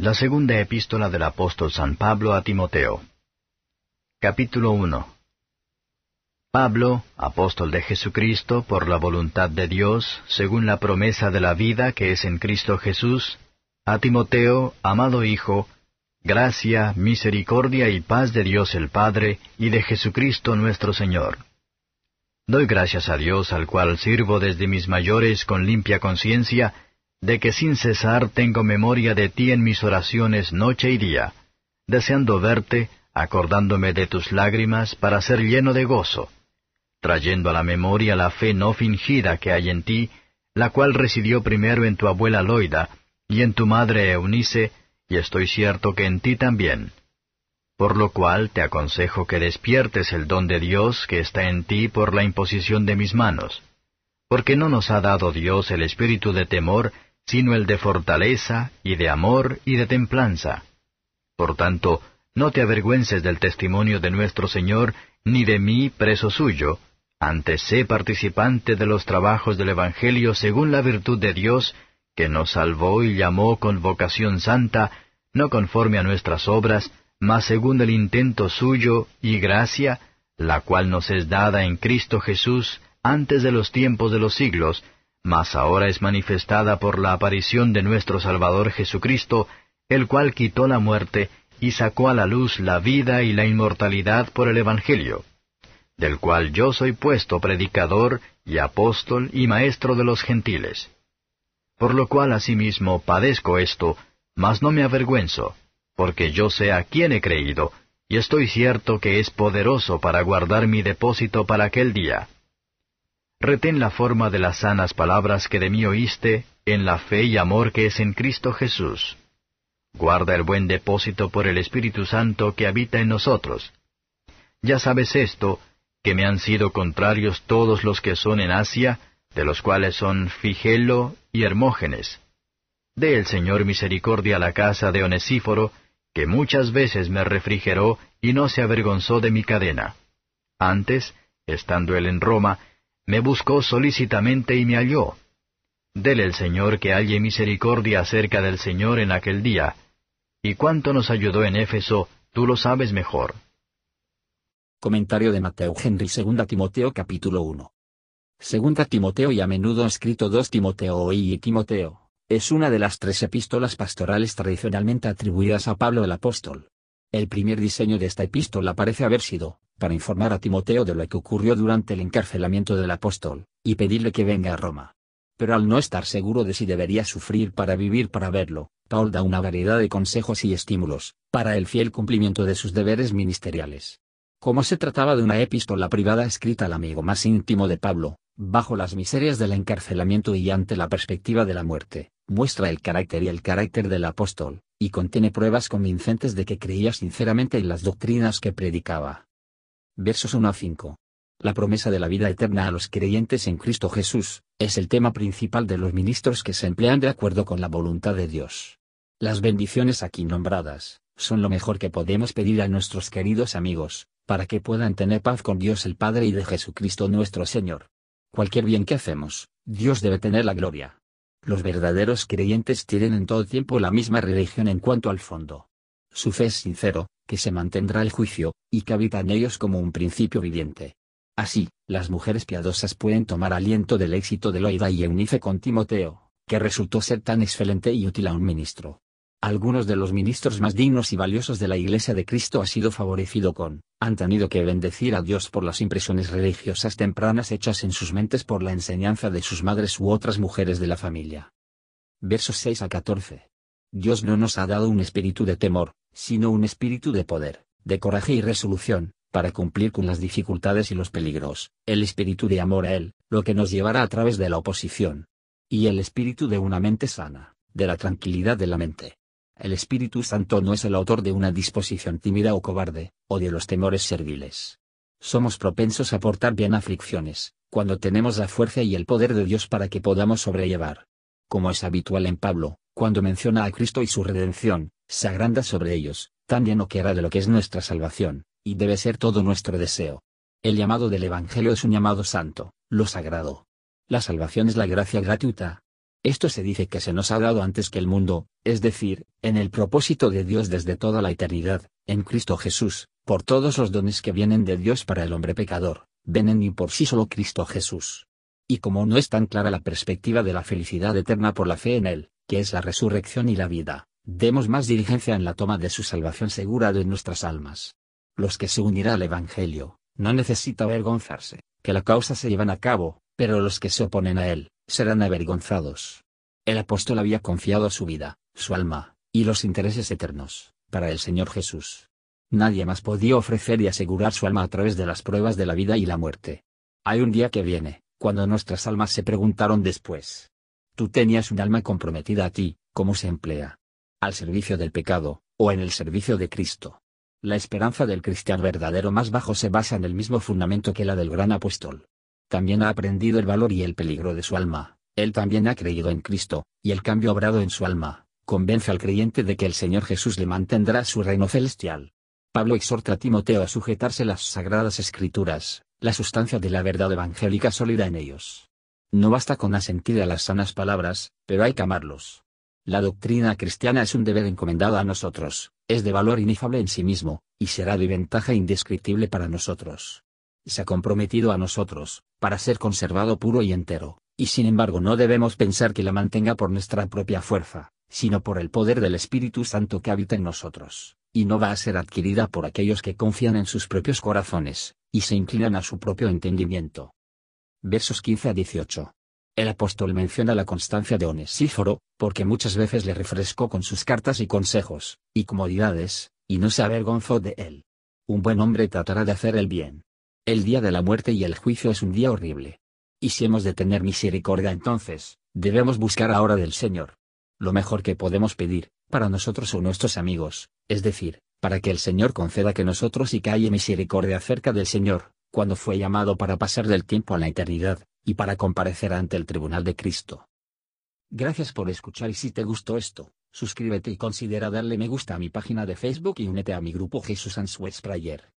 La segunda epístola del apóstol San Pablo a Timoteo. Capítulo 1. Pablo, apóstol de Jesucristo, por la voluntad de Dios, según la promesa de la vida que es en Cristo Jesús, a Timoteo, amado Hijo, gracia, misericordia y paz de Dios el Padre y de Jesucristo nuestro Señor. Doy gracias a Dios al cual sirvo desde mis mayores con limpia conciencia, de que sin cesar tengo memoria de ti en mis oraciones noche y día, deseando verte, acordándome de tus lágrimas para ser lleno de gozo, trayendo a la memoria la fe no fingida que hay en ti, la cual residió primero en tu abuela Loida y en tu madre Eunice, y estoy cierto que en ti también. Por lo cual te aconsejo que despiertes el don de Dios que está en ti por la imposición de mis manos, porque no nos ha dado Dios el espíritu de temor, sino el de fortaleza, y de amor, y de templanza. Por tanto, no te avergüences del testimonio de nuestro Señor, ni de mí, preso suyo, antes sé participante de los trabajos del Evangelio según la virtud de Dios, que nos salvó y llamó con vocación santa, no conforme a nuestras obras, mas según el intento suyo y gracia, la cual nos es dada en Cristo Jesús antes de los tiempos de los siglos, mas ahora es manifestada por la aparición de nuestro Salvador Jesucristo, el cual quitó la muerte y sacó a la luz la vida y la inmortalidad por el Evangelio, del cual yo soy puesto predicador y apóstol y maestro de los gentiles. Por lo cual asimismo padezco esto, mas no me avergüenzo, porque yo sé a quién he creído, y estoy cierto que es poderoso para guardar mi depósito para aquel día retén la forma de las sanas palabras que de mí oíste, en la fe y amor que es en Cristo Jesús. Guarda el buen depósito por el Espíritu Santo que habita en nosotros. Ya sabes esto, que me han sido contrarios todos los que son en Asia, de los cuales son Figelo y Hermógenes. Dé el Señor misericordia a la casa de Onesíforo, que muchas veces me refrigeró y no se avergonzó de mi cadena. Antes, estando él en Roma, me buscó solícitamente y me halló. Dele el Señor que halle misericordia acerca del Señor en aquel día. Y cuánto nos ayudó en Éfeso, tú lo sabes mejor. Comentario de Mateo Henry 2 Timoteo capítulo 1. Segunda Timoteo y a menudo escrito 2 Timoteo y Timoteo, es una de las tres epístolas pastorales tradicionalmente atribuidas a Pablo el apóstol. El primer diseño de esta epístola parece haber sido, para informar a Timoteo de lo que ocurrió durante el encarcelamiento del apóstol, y pedirle que venga a Roma. Pero al no estar seguro de si debería sufrir para vivir para verlo, Paul da una variedad de consejos y estímulos, para el fiel cumplimiento de sus deberes ministeriales. Como se trataba de una epístola privada escrita al amigo más íntimo de Pablo, bajo las miserias del encarcelamiento y ante la perspectiva de la muerte, muestra el carácter y el carácter del apóstol, y contiene pruebas convincentes de que creía sinceramente en las doctrinas que predicaba versos 1 a 5. La promesa de la vida eterna a los creyentes en Cristo Jesús, es el tema principal de los ministros que se emplean de acuerdo con la voluntad de Dios. Las bendiciones aquí nombradas, son lo mejor que podemos pedir a nuestros queridos amigos, para que puedan tener paz con Dios el Padre y de Jesucristo nuestro Señor. Cualquier bien que hacemos, Dios debe tener la gloria. Los verdaderos creyentes tienen en todo tiempo la misma religión en cuanto al fondo. Su fe es sincero, que se mantendrá el juicio, y que habita en ellos como un principio viviente. Así, las mujeres piadosas pueden tomar aliento del éxito de Loida y Eunice con Timoteo, que resultó ser tan excelente y útil a un ministro. Algunos de los ministros más dignos y valiosos de la Iglesia de Cristo ha sido favorecido con, han tenido que bendecir a Dios por las impresiones religiosas tempranas hechas en sus mentes por la enseñanza de sus madres u otras mujeres de la familia. Versos 6 a 14. Dios no nos ha dado un espíritu de temor, sino un espíritu de poder, de coraje y resolución, para cumplir con las dificultades y los peligros, el espíritu de amor a Él, lo que nos llevará a través de la oposición. Y el espíritu de una mente sana, de la tranquilidad de la mente. El Espíritu Santo no es el autor de una disposición tímida o cobarde, o de los temores serviles. Somos propensos a portar bien aflicciones, cuando tenemos la fuerza y el poder de Dios para que podamos sobrellevar. Como es habitual en Pablo, cuando menciona a Cristo y su redención, se agranda sobre ellos, tan lleno que era de lo que es nuestra salvación, y debe ser todo nuestro deseo. El llamado del Evangelio es un llamado santo, lo sagrado. La salvación es la gracia gratuita. Esto se dice que se nos ha dado antes que el mundo, es decir, en el propósito de Dios desde toda la eternidad, en Cristo Jesús, por todos los dones que vienen de Dios para el hombre pecador, ven en y por sí solo Cristo Jesús. Y como no es tan clara la perspectiva de la felicidad eterna por la fe en Él, que es la resurrección y la vida, demos más diligencia en la toma de su salvación segura de nuestras almas. Los que se unirán al Evangelio, no necesita avergonzarse, que la causa se llevan a cabo, pero los que se oponen a Él, serán avergonzados. El apóstol había confiado su vida, su alma, y los intereses eternos, para el Señor Jesús. Nadie más podía ofrecer y asegurar su alma a través de las pruebas de la vida y la muerte. Hay un día que viene, cuando nuestras almas se preguntaron después. Tú tenías un alma comprometida a ti, ¿cómo se emplea? ¿Al servicio del pecado, o en el servicio de Cristo? La esperanza del cristiano verdadero más bajo se basa en el mismo fundamento que la del gran apóstol. También ha aprendido el valor y el peligro de su alma, él también ha creído en Cristo, y el cambio obrado en su alma, convence al creyente de que el Señor Jesús le mantendrá su reino celestial. Pablo exhorta a Timoteo a sujetarse las sagradas escrituras, la sustancia de la verdad evangélica sólida en ellos. No basta con asentir a las sanas palabras, pero hay que amarlos. La doctrina cristiana es un deber encomendado a nosotros, es de valor inefable en sí mismo, y será de ventaja indescriptible para nosotros. Se ha comprometido a nosotros, para ser conservado puro y entero, y sin embargo no debemos pensar que la mantenga por nuestra propia fuerza, sino por el poder del Espíritu Santo que habita en nosotros, y no va a ser adquirida por aquellos que confían en sus propios corazones, y se inclinan a su propio entendimiento. Versos 15 a 18. El apóstol menciona la constancia de Onesíforo, porque muchas veces le refrescó con sus cartas y consejos, y comodidades, y no se avergonzó de él. Un buen hombre tratará de hacer el bien. El día de la muerte y el juicio es un día horrible. Y si hemos de tener misericordia entonces, debemos buscar ahora del Señor. Lo mejor que podemos pedir, para nosotros o nuestros amigos, es decir, para que el Señor conceda que nosotros y que haya misericordia acerca del Señor, cuando fue llamado para pasar del tiempo a la eternidad, y para comparecer ante el tribunal de Cristo. Gracias por escuchar y si te gustó esto, suscríbete y considera darle me gusta a mi página de Facebook y únete a mi grupo Jesús Answers Prayer.